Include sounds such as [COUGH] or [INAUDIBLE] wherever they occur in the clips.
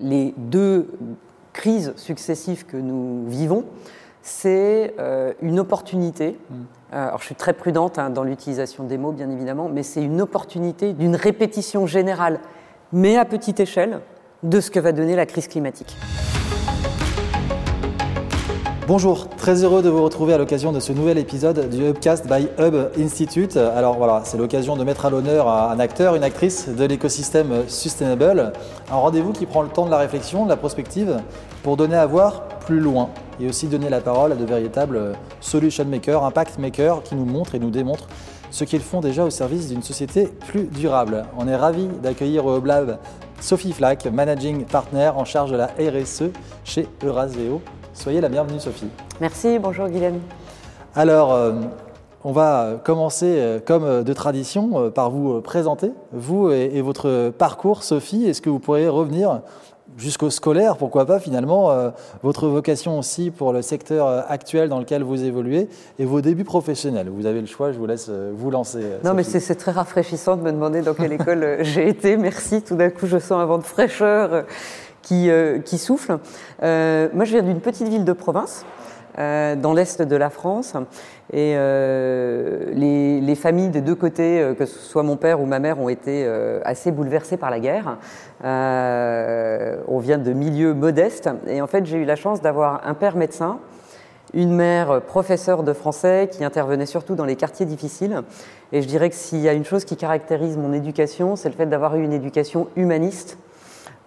Les deux crises successives que nous vivons, c'est euh, une opportunité. Mm. Euh, alors je suis très prudente hein, dans l'utilisation des mots, bien évidemment, mais c'est une opportunité d'une répétition générale, mais à petite échelle, de ce que va donner la crise climatique. Bonjour, très heureux de vous retrouver à l'occasion de ce nouvel épisode du Hubcast by Hub Institute. Alors voilà, c'est l'occasion de mettre à l'honneur un acteur, une actrice de l'écosystème Sustainable. Un rendez-vous qui prend le temps de la réflexion, de la prospective, pour donner à voir plus loin et aussi donner la parole à de véritables solution makers, impact makers qui nous montrent et nous démontrent ce qu'ils font déjà au service d'une société plus durable. On est ravis d'accueillir au Hub Lab Sophie Flack, managing partner en charge de la RSE chez Euraseo. Soyez la bienvenue Sophie. Merci, bonjour Guylaine. Alors, euh, on va commencer euh, comme euh, de tradition par vous présenter, vous et, votre parcours Sophie. Est-ce que vous pourriez revenir jusqu'au scolaire, pourquoi pas finalement, votre vocation aussi pour le secteur actuel dans lequel vous évoluez et vos débuts professionnels? Vous avez le choix, je vous laisse vous lancer. Non, mais c'est très rafraîchissant de me demander dans quelle école j'ai été. Merci, tout d'un coup je sens un vent de fraîcheur qui, euh, qui souffle. Euh, moi, je viens d'une petite ville de province. Euh, dans l'est de la France. Et euh, les, les, familles des deux côtés, euh, que ce soit mon père ou ma mère, ont été assez bouleversées par la guerre. on vient de milieux modestes. Et en fait, j'ai eu la chance d'avoir un père médecin, une mère professeure de français qui intervenait surtout dans les quartiers difficiles. Et je dirais que s'il y a une chose qui caractérise mon éducation, c'est le fait d'avoir eu une éducation humaniste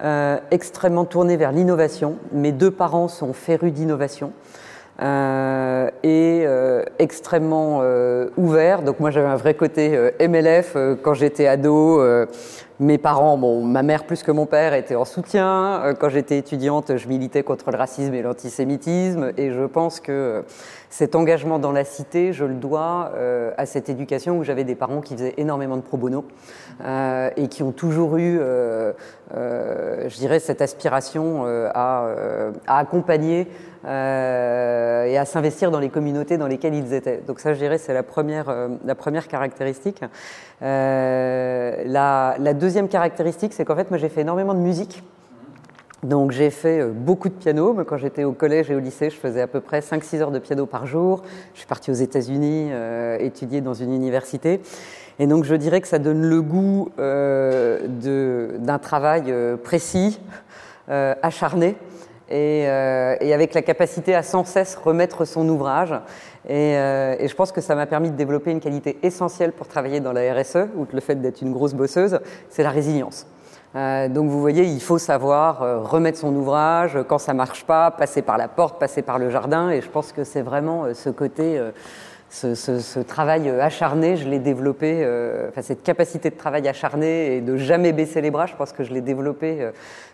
euh, extrêmement tourné vers l'innovation. Mes deux parents sont férus d'innovation. Euh, et euh, extrêmement euh, ouvert. Donc moi j'avais un vrai côté MLF quand j'étais ado. mes parents, bon, ma mère plus que mon père était en soutien. quand j'étais étudiante, je militais contre le racisme et l'antisémitisme. Et je pense que cet engagement dans la cité, je le dois à cette éducation où j'avais des parents qui faisaient énormément de pro bono et qui ont toujours eu, je dirais, cette aspiration à, accompagner euh, et à s'investir dans les communautés dans lesquelles ils étaient. Donc ça, je dirais, c'est la première, euh, la première caractéristique. Euh, la, la, deuxième caractéristique, c'est qu'en fait, moi, j'ai fait énormément de musique. Donc j'ai fait euh, beaucoup de piano. Quand j'étais au collège et au lycée, je faisais à peu près 5-6 heures de piano par jour. Je suis partie aux États-Unis euh, étudier dans une université. Et donc je dirais que ça donne le goût euh, d'un travail précis, acharné, et, avec la capacité à sans cesse remettre son ouvrage. Et, et je pense que ça m'a permis de développer une qualité essentielle pour travailler dans la RSE, outre le fait d'être une grosse bosseuse, c'est la résilience. Euh, donc vous voyez, il faut savoir euh, remettre son ouvrage quand ça marche pas, passer par la porte, passer par le jardin, et je pense que c'est vraiment euh, ce côté ce, ce, ce, travail acharné, je l'ai développé, euh, enfin cette capacité de travail acharné et de jamais baisser les bras, je pense que je l'ai développé euh,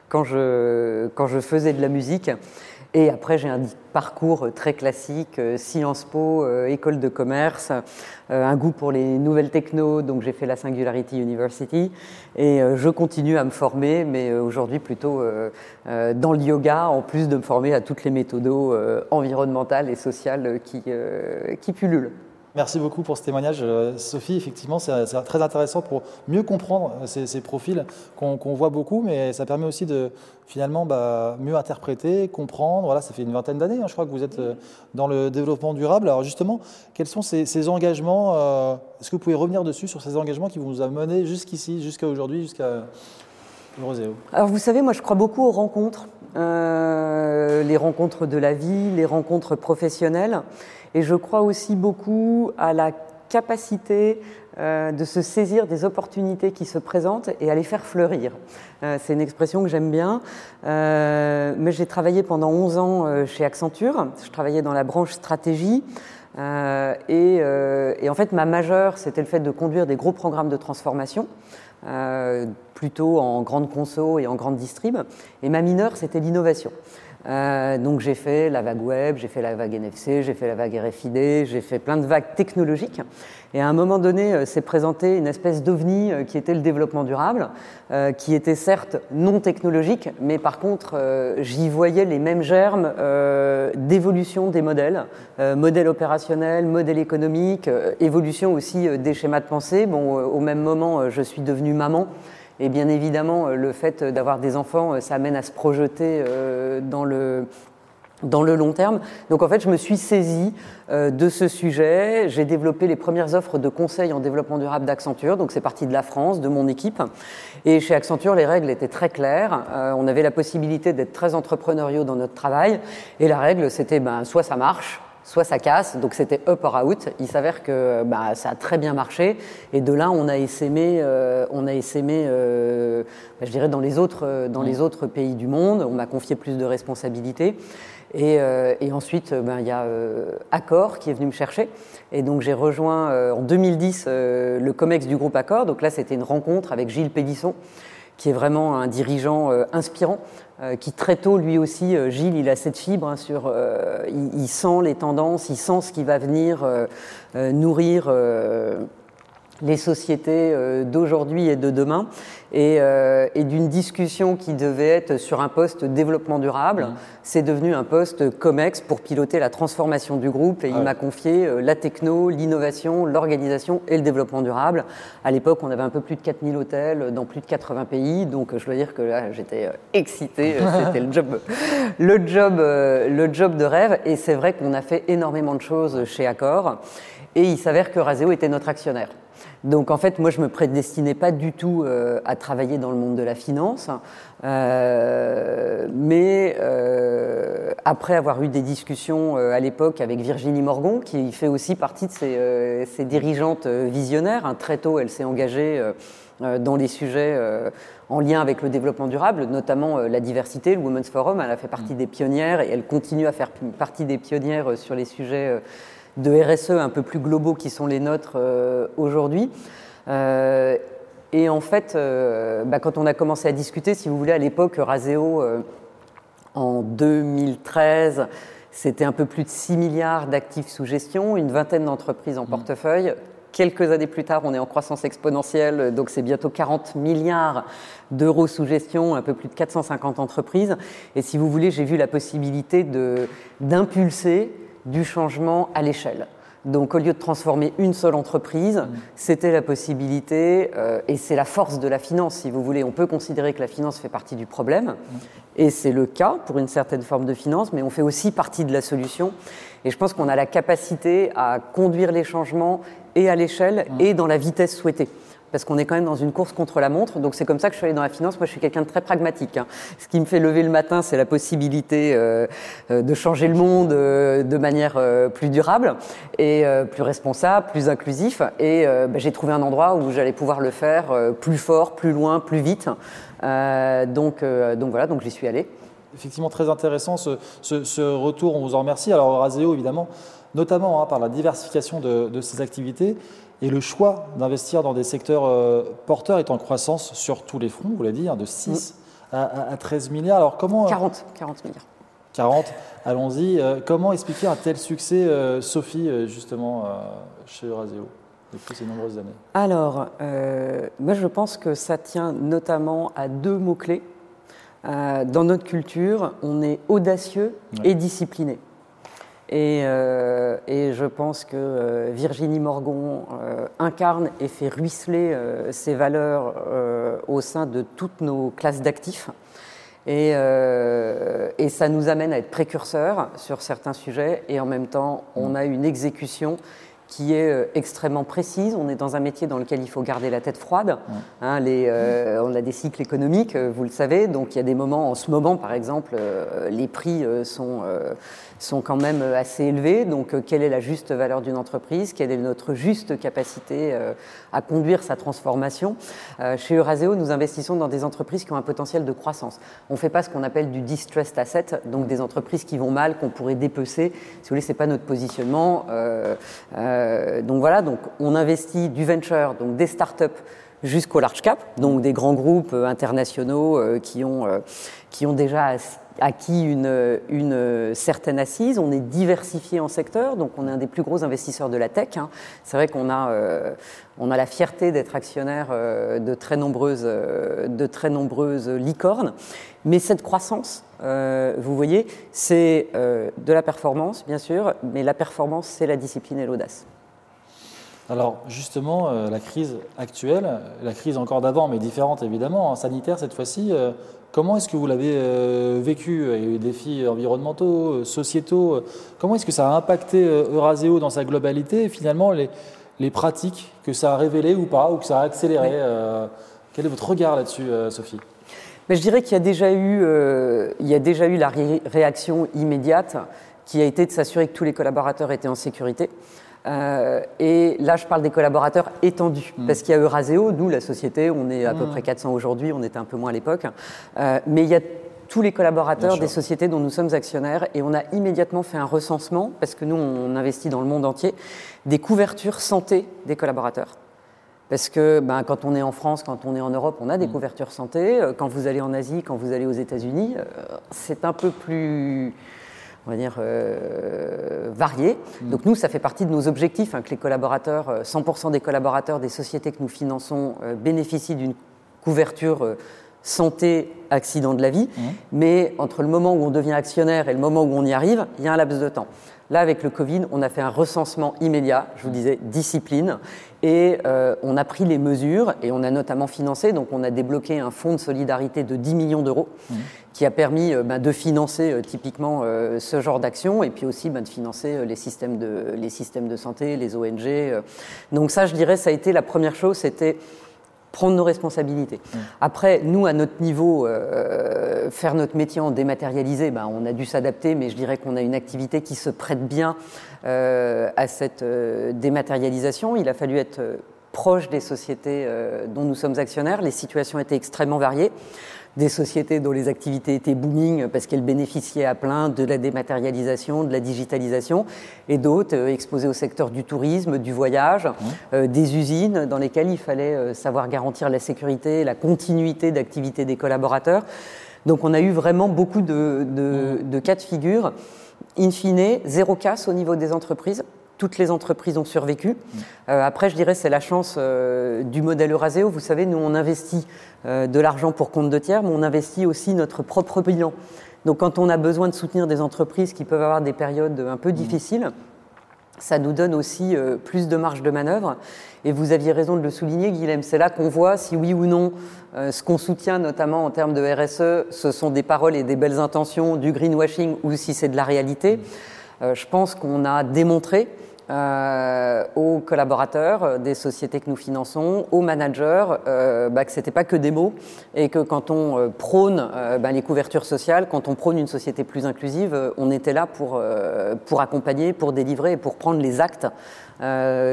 quand, je, quand je faisais de la musique. Et après, j'ai un parcours très classique, euh, Sciences Po, euh, école de commerce, euh, un goût pour les nouvelles techno, donc j'ai fait la Singularity University. Et je continue à me former, mais aujourd'hui plutôt dans le yoga, en plus de me former à toutes les méthodes environnementales et sociales qui, qui pullulent. Merci beaucoup pour ce témoignage, euh, Sophie. Effectivement, c'est très intéressant pour mieux comprendre euh, ces, profils qu'on voit beaucoup, mais ça permet aussi de finalement bah, mieux interpréter, comprendre. Voilà, ça fait une vingtaine d'années, hein, je crois que vous êtes euh, dans le développement durable. Alors justement, quels sont ces, engagements Est-ce que vous pouvez revenir dessus sur ces engagements qui vous ont mené jusqu'ici, jusqu'à aujourd'hui, jusqu'à Alors vous savez, moi je crois beaucoup aux rencontres, les rencontres de la vie, les rencontres professionnelles. Et je crois aussi beaucoup à la capacité euh, de se saisir des opportunités qui se présentent et à les faire fleurir. Euh, c'est une expression que j'aime bien. Euh, mais j'ai travaillé pendant 11 ans chez Accenture. Je travaillais dans la branche stratégie. Et, et, en fait, ma majeure, c'était le fait de conduire des gros programmes de transformation, plutôt en grande conso et en grande distrib. Et ma mineure, c'était l'innovation. Euh, donc j'ai fait la vague web, j'ai fait la vague NFC, j'ai fait la vague RFID, j'ai fait plein de vagues technologiques. Et à un moment donné, euh, s'est présenté une espèce d'ovni euh, qui était le développement durable, qui était certes non technologique, mais par contre, j'y voyais les mêmes germes d'évolution des modèles, modèles opérationnels, modèles économiques, évolution aussi des schémas de pensée. Bon, au même moment, je suis devenue maman. Et bien évidemment, le fait d'avoir des enfants, ça amène à se projeter dans le dans le long terme. Donc en fait, je me suis saisie euh, de ce sujet. J'ai développé les premières offres de conseil en développement durable d'Accenture. Donc c'est parti de la France, de mon équipe. Et chez Accenture, les règles étaient très claires. Euh, on avait la possibilité d'être très entrepreneuriaux dans notre travail. Et la règle, c'était ben, soit ça marche, soit ça casse, donc c'était up or out. Il s'avère que bah, ça a très bien marché, et de là on a essaimé, euh, on a essaimé, euh, bah, je dirais dans les autres, dans les autres pays du monde. On m'a confié plus de responsabilités. Euh, et, ensuite, euh, ben, il y a euh, Accor qui est venu me chercher. Et donc j'ai rejoint en 2010 le COMEX du groupe Accor. Donc là, c'était une rencontre avec Gilles Pédisson, qui est vraiment un dirigeant inspirant, qui très tôt, lui aussi, Gilles, il a cette fibre hein, sur, il, sent les tendances, il sent ce qui va venir nourrir les sociétés euh, d'aujourd'hui et de demain, et, euh, et d'une discussion qui devait être sur un poste développement durable, mmh. c'est devenu un poste COMEX pour piloter la transformation du groupe, et il m'a confié euh, la techno, l'innovation, l'organisation et le développement durable. À l'époque, on avait un peu plus de 4000 hôtels dans plus de 80 pays, donc je dois dire que là, j'étais excitée, [LAUGHS] c'était le job, le, job, le job de rêve, et c'est vrai qu'on a fait énormément de choses chez Accor, et il s'avère que Raseo était notre actionnaire. Donc en fait, moi, je me prédestinais pas du tout euh, à travailler dans le monde de la finance, euh, mais euh, après avoir eu des discussions à l'époque avec Virginie Morgon, qui fait aussi partie de ces, dirigeantes visionnaires, hein, très tôt, elle s'est engagée dans les sujets en lien avec le développement durable, notamment la diversité, le Women's Forum. Elle a fait partie mmh. des pionnières et elle continue à faire partie des pionnières sur les sujets de RSE un peu plus globaux qui sont les nôtres euh, aujourd'hui. Euh, et en fait, euh, bah, quand on a commencé à discuter, si vous voulez, à l'époque, Raseo, en 2013, c'était un peu plus de 6 milliards d'actifs sous gestion, une vingtaine d'entreprises en mmh. portefeuille. Quelques années plus tard, on est en croissance exponentielle, donc c'est bientôt 40 milliards d'euros sous gestion, un peu plus de 450 entreprises. Et si vous voulez, j'ai vu la possibilité d'impulser du changement à l'échelle. Donc au lieu de transformer une seule entreprise, mmh. c'était la possibilité, euh, et c'est la force de la finance, si vous voulez. On peut considérer que la finance fait partie du problème, mmh. et c'est le cas pour une certaine forme de finance, mais on fait aussi partie de la solution. Et je pense qu'on a la capacité à conduire les changements et à l'échelle mmh. et dans la vitesse souhaitée parce qu'on est quand même dans une course contre la montre. Donc c'est comme ça que je suis allée dans la finance. Moi, je suis quelqu'un de très pragmatique. Hein. Ce qui me fait lever le matin, c'est la possibilité euh, euh, de changer le monde euh, de manière plus durable et plus responsable, plus inclusif. Et bah, j'ai trouvé un endroit où j'allais pouvoir le faire plus fort, plus loin, plus vite. donc, donc voilà, donc j'y suis allée. Effectivement, très intéressant ce, retour. On vous en remercie. Alors, Raseo, évidemment, notamment hein, par la diversification de ses activités. Et le choix d'investir dans des secteurs euh, porteurs est en croissance sur tous les fronts, vous l'avez dit, hein, de 6 à, 13 milliards. Alors comment 40, 40 milliards. 40, allons-y. Euh, comment expliquer un tel succès, euh, Sophie, justement, chez Euraseo depuis ces nombreuses années? Alors, moi je pense que ça tient notamment à deux mots-clés. dans notre culture, on est audacieux et discipliné. Euh, et, je pense que euh, Virginie Morgon euh, incarne et fait ruisseler ces valeurs au sein de toutes nos classes d'actifs. Et, et, ça nous amène à être précurseurs sur certains sujets et en même temps, on a une exécution qui est extrêmement précise. On est dans un métier dans lequel il faut garder la tête froide. Hein, les, euh, on a des cycles économiques, vous le savez, donc il y a des moments, en ce moment par exemple, les prix sont, sont quand même assez élevés. Donc quelle est la juste valeur d'une entreprise? Quelle est notre juste capacité à conduire sa transformation? Chez Euraseo, nous investissons dans des entreprises qui ont un potentiel de croissance. On ne fait pas ce qu'on appelle du distressed asset, donc des entreprises qui vont mal, qu'on pourrait dépecer. Si vous voulez, ce n'est pas notre positionnement. Euh, donc voilà, donc on investit du venture, donc des startups jusqu'au large cap, donc des grands groupes euh, internationaux euh, qui, ont, qui ont déjà acquis une, certaine assise. On est diversifié en secteur, donc on est un des plus gros investisseurs de la tech. Hein. C'est vrai qu'on a, on a la fierté d'être actionnaire de, très nombreuses, de très nombreuses licornes. Mais cette croissance, vous voyez, c'est de la performance, bien sûr, mais la performance, c'est la discipline et l'audace. Alors justement, la crise actuelle, la crise encore d'avant, mais différente évidemment, en sanitaire cette fois-ci, comment est-ce que vous l'avez vécu? Il y a eu des défis environnementaux, sociétaux. Comment est-ce que ça a impacté Euraseo dans sa globalité et finalement les, les pratiques que ça a révélées ou pas, ou que ça a accéléré Quel est votre regard là-dessus, Sophie? Je dirais qu'il y a déjà eu, euh, il y a déjà eu la réaction immédiate qui a été de s'assurer que tous les collaborateurs étaient en sécurité. Euh, et là, je parle des collaborateurs étendus, mm. parce qu'il y a Euraseo, nous, la société, on est à peu mm. près 400 aujourd'hui, on était un peu moins à l'époque, euh, mais il y a tous les collaborateurs des sociétés dont nous sommes actionnaires, et on a immédiatement fait un recensement, parce que nous, on investit dans le monde entier, des couvertures santé des collaborateurs. Parce que ben, quand on est en France, quand on est en Europe, on a des mm. couvertures santé. Euh, quand vous allez en Asie, quand vous allez aux États-Unis, euh, c'est un peu plus, on va dire, euh, varié. Mm. Donc nous, ça fait partie de nos objectifs, hein, que les collaborateurs, 100% des collaborateurs des sociétés que nous finançons bénéficient d'une couverture santé, accident de la vie. Mm. Mais entre le moment où on devient actionnaire et le moment où on y arrive, il y a un laps de temps. Là, avec le Covid, on a fait un recensement immédiat, je vous disais, discipline, et euh, on a pris les mesures et on a notamment financé, donc on a débloqué un fonds de solidarité de 10 millions d'euros mmh. qui a permis euh, bah, de financer euh, typiquement ce genre d'action et puis aussi bah, de financer les systèmes de, les systèmes de santé, les ONG. Donc ça, je dirais, ça a été la première chose, c'était prendre nos responsabilités. Mmh. Après, nous, à notre niveau, euh, faire notre métier en dématérialisé, ben, on a dû s'adapter, mais je dirais qu'on a une activité qui se prête bien euh, à cette euh, dématérialisation. Il a fallu être proche des sociétés dont nous sommes actionnaires. Les situations étaient extrêmement variées des sociétés dont les activités étaient booming parce qu'elles bénéficiaient à plein de la dématérialisation, de la digitalisation, et d'autres euh, exposées au secteur du tourisme, du voyage, mmh. euh, des usines dans lesquelles il fallait euh, savoir garantir la sécurité, la continuité d'activité des collaborateurs. Donc on a eu vraiment beaucoup de, de, mmh. de cas de figure. In fine, zéro casse au niveau des entreprises toutes les entreprises ont survécu. Mm. Euh, après, je dirais, c'est la chance euh, du modèle Euraseo. Vous savez, nous, on investit euh, de l'argent pour compte de tiers, mais on investit aussi notre propre bilan. Donc, quand on a besoin de soutenir des entreprises qui peuvent avoir des périodes un peu mm. difficiles, ça nous donne aussi plus de marge de manœuvre. Et vous aviez raison de le souligner, Guilhem, c'est là qu'on voit si oui ou non ce qu'on soutient, notamment en termes de RSE, ce sont des paroles et des belles intentions, du greenwashing, ou si c'est de la réalité. Mm. je pense qu'on a démontré euh, aux collaborateurs euh, des sociétés que nous finançons, aux managers, euh, bah, que ce n'était pas que des mots et que quand on euh, prône bah, les couvertures sociales, quand on prône une société plus inclusive, on était là pour, pour accompagner, pour délivrer et pour prendre les actes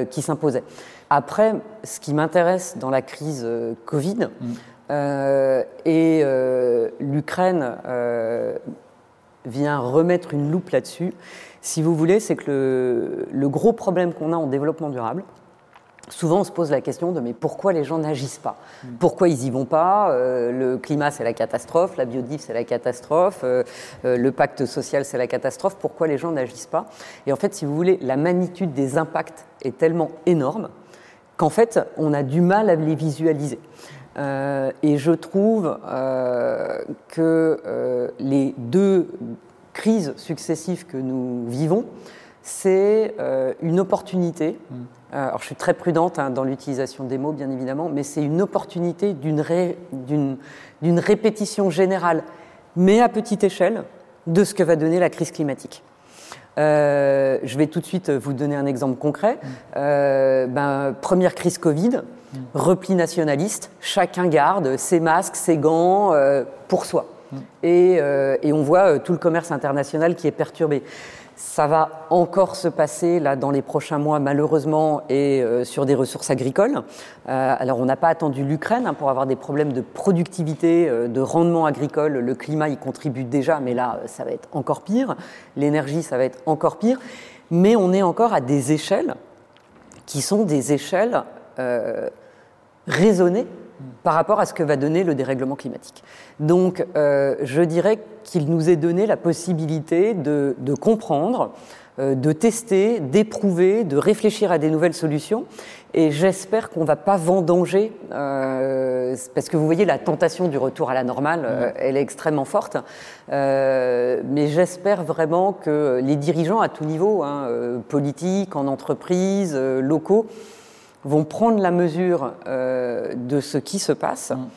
qui s'imposaient. Après, ce qui m'intéresse dans la crise Covid, mm. et l'Ukraine vient remettre une loupe là-dessus, si vous voulez, c'est que le, gros problème qu'on a en développement durable, Souvent, on se pose la question de mais pourquoi les gens n'agissent pas? Mm. Pourquoi ils y vont pas? Euh, Le climat, c'est la catastrophe, la biodive, c'est la catastrophe, euh, euh, le pacte social, c'est la catastrophe. Pourquoi les gens n'agissent pas? Et en fait, si vous voulez, la magnitude des impacts est tellement énorme qu'en fait, on a du mal à les visualiser. Et je trouve que les deux crises successives que nous vivons, c'est euh, une opportunité. Mm. Euh, alors, je suis très prudente hein, dans l'utilisation des mots, bien évidemment, mais c'est une opportunité d'une répétition générale, mais à petite échelle, de ce que va donner la crise climatique. Euh, je vais tout de suite vous donner un exemple concret. Mm. Ben, première crise Covid, mm. repli nationaliste, chacun garde ses masques, ses gants pour soi. Euh, et, on voit euh, tout le commerce international qui est perturbé. Ça va encore se passer là dans les prochains mois, malheureusement, et euh, sur des ressources agricoles. alors, on n'a pas attendu l'Ukraine hein, pour avoir des problèmes de productivité, de rendement agricole. Le climat y contribue déjà, mais là, ça va être encore pire. L'énergie, ça va être encore pire. Mais on est encore à des échelles qui sont des échelles raisonnées par rapport à ce que va donner le dérèglement climatique. Donc, euh, je dirais qu'il nous est donné la possibilité de, comprendre, euh, de tester, d'éprouver, de réfléchir à des nouvelles solutions. Et j'espère qu'on ne va pas vendanger, euh, parce que vous voyez, la tentation du retour à la normale, elle est extrêmement forte. mais j'espère vraiment que les dirigeants à tout niveau, hein, politiques, en entreprise, locaux, vont prendre la mesure de ce qui se passe. Mm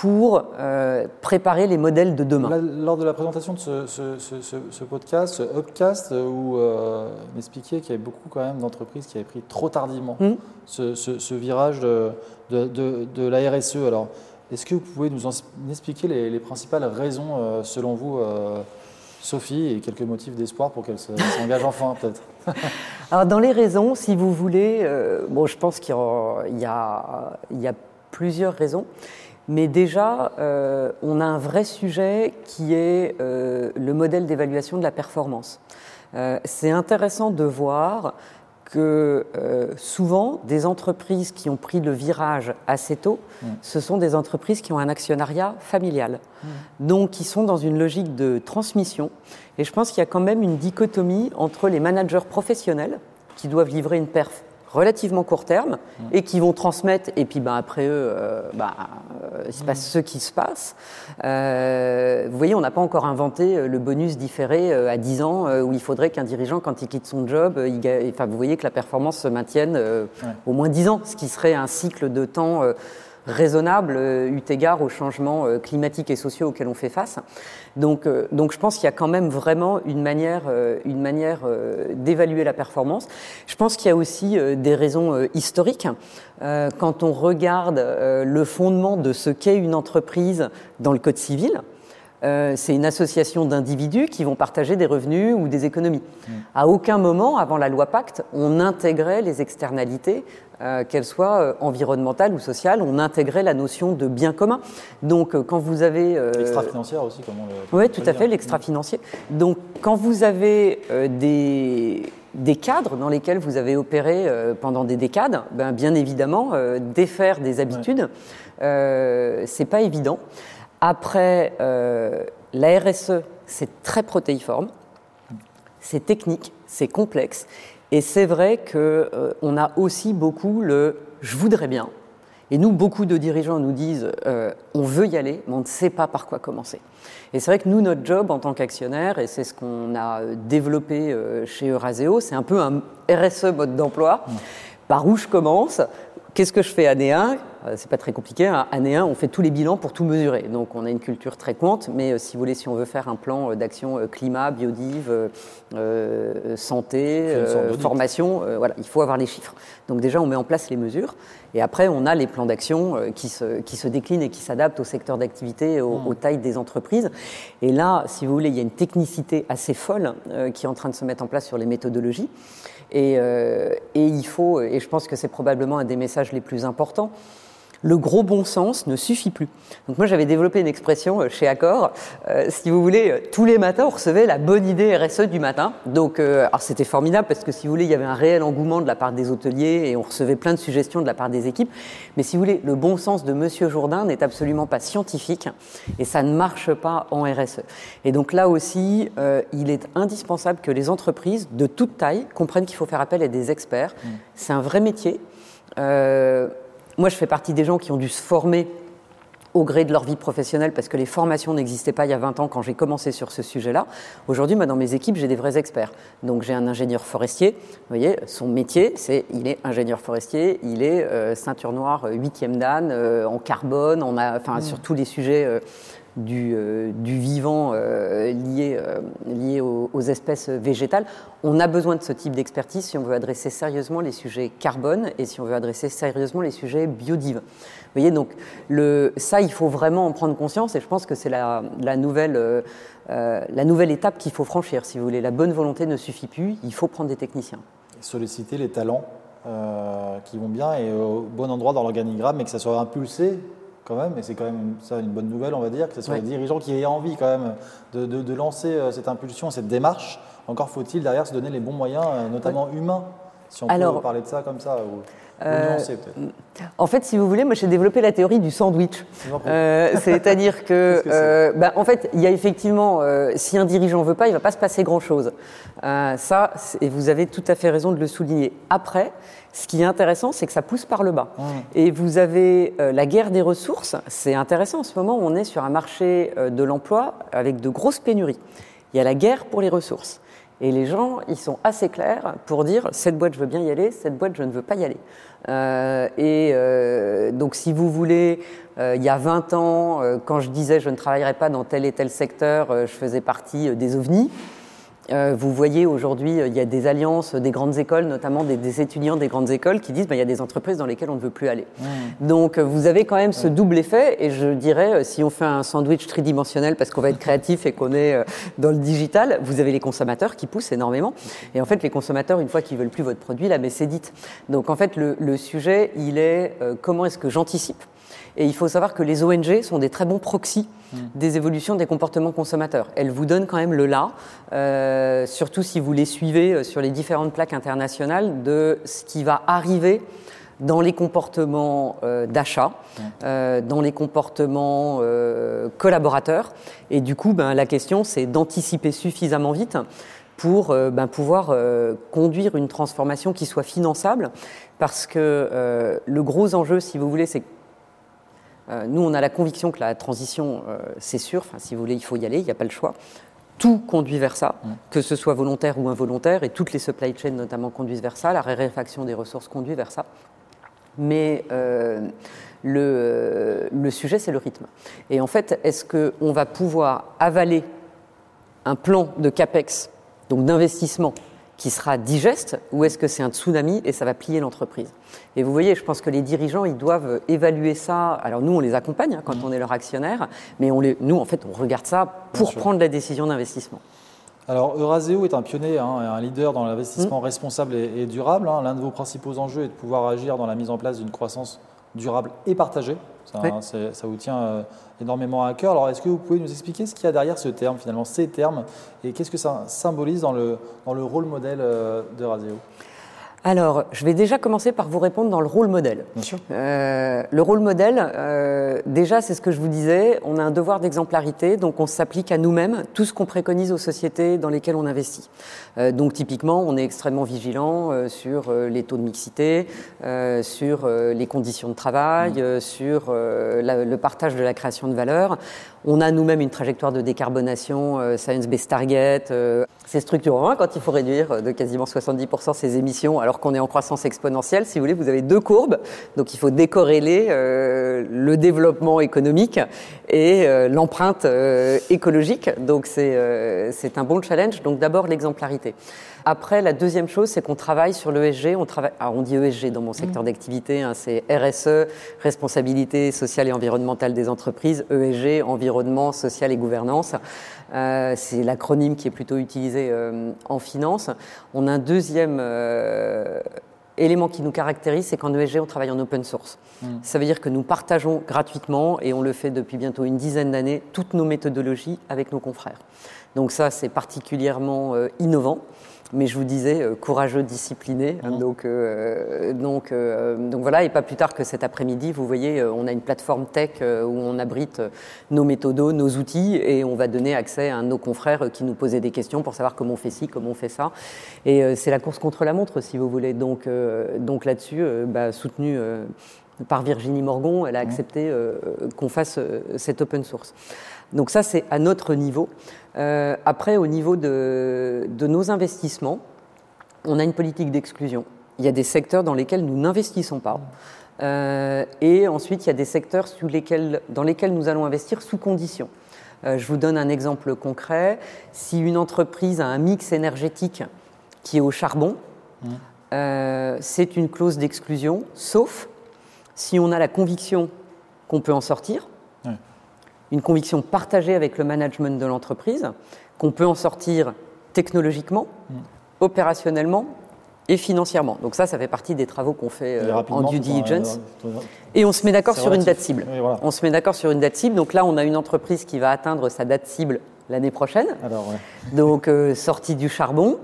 pour euh, préparer les modèles de demain. lors de la présentation de ce, podcast, ce Upcast, euh, où euh, m'expliquait qu'il y avait beaucoup quand même d'entreprises qui avaient pris trop tardivement hmm. ce, virage de, de, la RSE. Alors, est-ce que vous pouvez nous, expliquer les, principales raisons, euh, selon vous, Sophie, et quelques motifs d'espoir pour qu'elle s'engage enfin, peut-être [LAUGHS] Alors, dans les raisons, si vous voulez, bon, je pense qu'il y, a plusieurs raisons. Mais déjà, euh, on a un vrai sujet qui est euh, le modèle d'évaluation de la performance. Euh, c'est intéressant de voir que souvent, des entreprises qui ont pris le virage assez tôt, mmh. ce sont des entreprises qui ont un actionnariat familial, mmh. donc qui sont dans une logique de transmission. Et je pense qu'il y a quand même une dichotomie entre les managers professionnels qui doivent livrer une perf relativement court terme mmh. et qui vont transmettre, et puis ben, après eux, euh, euh, il se passe mmh. ce qui se passe. Euh, vous voyez, on n'a pas encore inventé le bonus différé à 10 ans où il faudrait qu'un dirigeant, quand il quitte son job, il, enfin, vous voyez que la performance se maintienne au moins 10 ans, ce qui serait un cycle de temps raisonnable eu égard aux changements climatiques et sociaux auxquels on fait face. Donc, euh, donc je pense qu'il y a quand même vraiment une manière, euh, une manière euh, d'évaluer la performance. Je pense qu'il y a aussi des raisons historiques. quand on regarde le fondement de ce qu'est une entreprise dans le Code civil, c'est une association d'individus qui vont partager des revenus ou des économies. Mmh. À aucun moment, avant la loi Pacte, on intégrait les externalités euh, qu'elle soit euh, environnementale ou sociale, on intégrait la notion de bien commun. Donc, euh, quand vous avez l'extra-financière aussi, comment le Oui, tout à fait, l'extra-financier. Donc, quand vous avez des des cadres dans lesquels vous avez opéré pendant des décades, ben, bien évidemment, défaire des habitudes, ouais. c'est pas évident. Après, la RSE, c'est très protéiforme, c'est technique, c'est complexe, et c'est vrai qu'on euh, a aussi beaucoup le je voudrais bien. Et nous, beaucoup de dirigeants nous disent euh, on veut y aller, mais on ne sait pas par quoi commencer. Et c'est vrai que nous, notre job en tant qu'actionnaire, et c'est ce qu'on a développé euh, chez Euraseo, c'est un peu un RSE mode d'emploi. Mmh. Par où je commence? Qu'est-ce que je fais année 1 euh, C'est pas très compliqué. Hein. Année 1, on fait tous les bilans pour tout mesurer. Donc on a une culture très quante, mais euh, si vous voulez, si on veut faire un plan euh, d'action climat, biodive, santé, formation, voilà, il faut avoir les chiffres. Donc déjà, on met en place les mesures. Et après, on a les plans d'action qui se, qui se déclinent et qui s'adaptent au secteur d'activité, aux, mmh. aux, tailles des entreprises. Et là, si vous voulez, il y a une technicité assez folle qui est en train de se mettre en place sur les méthodologies. Et, euh, et, il faut, et je pense que c'est probablement un des messages les plus importants, le gros bon sens ne suffit plus. Donc moi j'avais développé une expression euh, chez Accor, euh, si vous voulez, euh, tous les matins on recevait la bonne idée RSE du matin. Donc alors c'était formidable parce que si vous voulez il y avait un réel engouement de la part des hôteliers et on recevait plein de suggestions de la part des équipes. Mais si vous voulez, le bon sens de Monsieur Jourdain n'est absolument pas scientifique et ça ne marche pas en RSE. Et donc là aussi, il est indispensable que les entreprises de toute taille comprennent qu'il faut faire appel à des experts. Mmh. C'est un vrai métier. Euh, moi, je fais partie des gens qui ont dû se former au gré de leur vie professionnelle parce que les formations n'existaient pas il y a 20 ans quand j'ai commencé sur ce sujet-là. Aujourd'hui, dans mes équipes, j'ai des vrais experts. Donc j'ai un ingénieur forestier, vous voyez, son métier, c'est il est ingénieur forestier, il est euh, ceinture noire, huitième dan, euh, en carbone, on a, enfin, mmh. sur tous les sujets euh, du, euh, du, vivant euh, lié, euh, lié aux, espèces végétales. On a besoin de ce type d'expertise si on veut adresser sérieusement les sujets carbone et si on veut adresser sérieusement les sujets biodives. Vous voyez, donc ça, il faut vraiment en prendre conscience et je pense que c'est la, nouvelle, la nouvelle étape qu'il faut franchir. Si vous voulez, la bonne volonté ne suffit plus, il faut prendre des techniciens. solliciter les talents qui vont bien et au bon endroit dans l'organigramme, mais que ça soit impulsé quand même, et c'est quand même ça une bonne nouvelle, on va dire, que ce soit les dirigeants qui aient envie quand même de, de, lancer euh, cette impulsion, cette démarche. Encore faut-il derrière se donner les bons moyens, euh, notamment humains, si on peut parler de ça comme ça. Ou... Euh, en fait, si vous voulez, moi j'ai développé la théorie du sandwich. Euh, [LAUGHS] C'est-à-dire que, euh, bah, en fait, il y a effectivement, si un dirigeant veut pas, il va pas se passer grand-chose. Ça, et vous avez tout à fait raison de le souligner. Après, ce qui est intéressant, c'est que ça pousse par le bas. Et vous avez la guerre des ressources. C'est intéressant en ce moment. On est sur un marché de l'emploi avec de grosses pénuries. Il y a la guerre pour les ressources. Et les gens, ils sont assez clairs pour dire cette boîte, je veux bien y aller, cette boîte, je ne veux pas y aller. Euh, et euh, donc, si vous voulez, euh, il y a 20 ans, euh, quand je disais je ne travaillerai pas dans tel et tel secteur, euh, je faisais partie des ovnis. Euh, vous voyez aujourd'hui, il y a des alliances des grandes écoles, notamment des, des étudiants des grandes écoles, qui disent bah, il y a des entreprises dans lesquelles on ne veut plus aller. Mmh. Donc euh, vous avez quand même ce double effet, et je dirais, euh, si on fait un sandwich tridimensionnel parce qu'on va être créatif et qu'on est dans le digital, vous avez les consommateurs qui poussent énormément. Et en fait, les consommateurs, une fois qu'ils veulent plus votre produit, la messe est dite. Donc en fait, le, le sujet, il est comment est-ce que j'anticipe et il faut savoir que les ONG sont des très bons proxys mmh. des évolutions des comportements consommateurs. Elles vous donnent quand même le là, euh, surtout si vous les suivez euh, sur les différentes plaques internationales, de ce qui va arriver dans les comportements euh, d'achat, euh, dans les comportements euh, collaborateurs. Et du coup, ben, la question, c'est d'anticiper suffisamment vite pour ben, pouvoir conduire une transformation qui soit finançable, parce que le gros enjeu, si vous voulez, c'est nous, on a la conviction que la transition, euh, c'est sûr, enfin, si vous voulez, il faut y aller, il n'y a pas le choix. Tout conduit vers ça, mmh. que ce soit volontaire ou involontaire, et toutes les supply chains notamment conduisent vers ça, la raréfaction des ressources conduit vers ça. Mais euh, le, le, sujet, c'est le rythme. Et en fait, est-ce qu'on va pouvoir avaler un plan de CAPEX, donc d'investissement, qui sera digeste ou est-ce que c'est un tsunami et ça va plier l'entreprise? Et vous voyez, je pense que les dirigeants, ils doivent évaluer ça. Alors nous, on les accompagne hein, quand mmh. on est leur actionnaire, mais on les, nous, en fait, on regarde ça pour prendre la décision d'investissement. Alors, Euraseo est un pionnier, hein, un leader dans l'investissement mmh. responsable et, et durable. Hein. L'un de vos principaux enjeux est de pouvoir agir dans la mise en place d'une croissance durable et partagée. Ça, oui. ça vous tient euh, énormément à cœur. Alors, est-ce que vous pouvez nous expliquer ce qu'il y a derrière ce terme, finalement, ces termes, et qu'est-ce que ça symbolise dans le, dans le rôle modèle euh, de Raseo alors, je vais déjà commencer par vous répondre dans le rôle modèle. Bien sûr. Euh, le rôle modèle, euh, déjà, c'est ce que je vous disais, on a un devoir d'exemplarité, donc on s'applique à nous-mêmes tout ce qu'on préconise aux sociétés dans lesquelles on investit. Euh, donc, typiquement, on est extrêmement vigilant euh, sur les taux de mixité, euh, sur les conditions de travail, mmh. sur la, le partage de la création de valeur. On a nous-mêmes une trajectoire de décarbonation, science-based target. c'est structurant quand il faut réduire de quasiment 70% ses émissions. Alors qu'on est en croissance exponentielle, si vous voulez, vous avez deux courbes. Donc il faut décorréler euh, le développement économique et euh, l'empreinte euh, écologique. Donc c'est euh, un bon challenge. Donc d'abord l'exemplarité. Après, la deuxième chose, c'est qu'on travaille sur l'ESG. On, travaille, alors on dit ESG dans mon secteur mmh. d'activité, hein, c'est RSE, responsabilité sociale et environnementale des entreprises, ESG, environnement, social et gouvernance. Euh, c'est l'acronyme qui est plutôt utilisé euh, en finance. On a un deuxième euh, élément qui nous caractérise, c'est qu'en ESG, on travaille en open source. Mmh. Ça veut dire que nous partageons gratuitement, et on le fait depuis bientôt une dizaine d'années, toutes nos méthodologies avec nos confrères. Donc ça, c'est particulièrement euh, innovant mais je vous disais euh, courageux, discipliné. Mmh. Donc, euh, donc, euh, donc voilà, et pas plus tard que cet après-midi, vous voyez, euh, on a une plateforme tech euh, où on abrite nos méthodos, nos outils, et on va donner accès à nos confrères qui nous posaient des questions pour savoir comment on fait ci, comment on fait ça. Et euh, c'est la course contre la montre, si vous voulez. Donc, donc là-dessus, bah, soutenu par Virginie Morgon, elle a accepté qu'on fasse cet open source. Donc ça, c'est à notre niveau. Euh, après, au niveau de, de, nos investissements, on a une politique d'exclusion. Il y a des secteurs dans lesquels nous n'investissons pas. Euh, et ensuite, il y a des secteurs sous lesquels, dans lesquels nous allons investir sous conditions. Euh, je vous donne un exemple concret. Si une entreprise a un mix énergétique qui est au charbon, mmh. c'est une clause d'exclusion, sauf si on a la conviction qu'on peut en sortir, une conviction partagée avec le management de l'entreprise, qu'on peut en sortir technologiquement, mmh. opérationnellement et financièrement. Donc ça, ça fait partie des travaux qu'on fait euh, en due diligence. Et on se met d'accord sur une date cible. Voilà. On se met d'accord sur une date cible. Donc là, on a une entreprise qui va atteindre sa date cible l'année prochaine. Alors, ouais. Donc euh, sortie du charbon.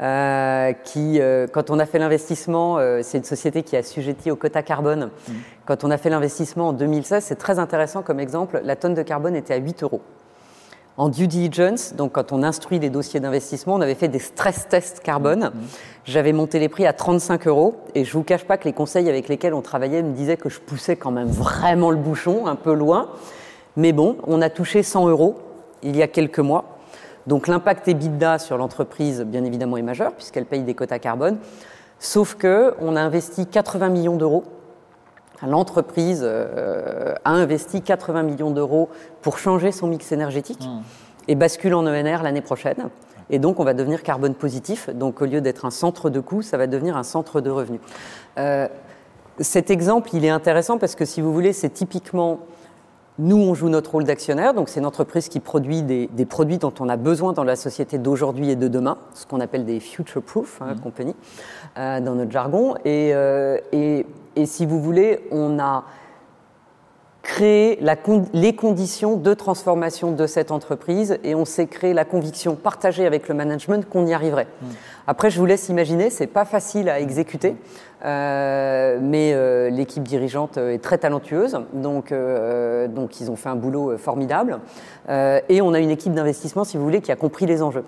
Euh, qui, euh, quand on a fait l'investissement, euh, c'est une société qui est assujettie au quota carbone. Mmh. Quand on a fait l'investissement en 2016, c'est très intéressant comme exemple, la tonne de carbone était à 8 euros. En due diligence, donc quand on instruit les dossiers d'investissement, on avait fait des stress tests carbone. Mmh. J'avais monté les prix à 35 euros et je vous cache pas que les conseils avec lesquels on travaillait me disaient que je poussais quand même vraiment le bouchon, un peu loin. Mais bon, on a touché 100 euros il y a quelques mois Donc l'impact EBITDA sur l'entreprise, bien évidemment, est majeur puisqu'elle paye des quotas carbone. Sauf que on a investi 80 millions d'euros. L'entreprise euh, a investi 80 millions d'euros pour changer son mix énergétique mmh. et bascule en ENR l'année prochaine. Et donc, on va devenir carbone positif. Donc, au lieu d'être un centre de coûts, ça va devenir un centre de revenus. Euh, cet exemple, il est intéressant parce que, si vous voulez, c'est typiquement nous, on joue notre rôle d'actionnaire, donc c'est une entreprise qui produit des, produits dont on a besoin dans la société d'aujourd'hui et de demain, ce qu'on appelle des future-proof hein, mmh. euh, dans notre jargon. Euh, et, et, si vous voulez, on a créé la, les conditions de transformation de cette entreprise et on s'est créé la conviction partagée avec le management qu'on y arriverait. Mmh. Après, je vous laisse imaginer, c'est pas facile à exécuter. Euh, mais euh, l'équipe dirigeante est très talentueuse, donc, euh, donc ils ont fait un boulot formidable. et on a une équipe d'investissement, si vous voulez, qui a compris les enjeux.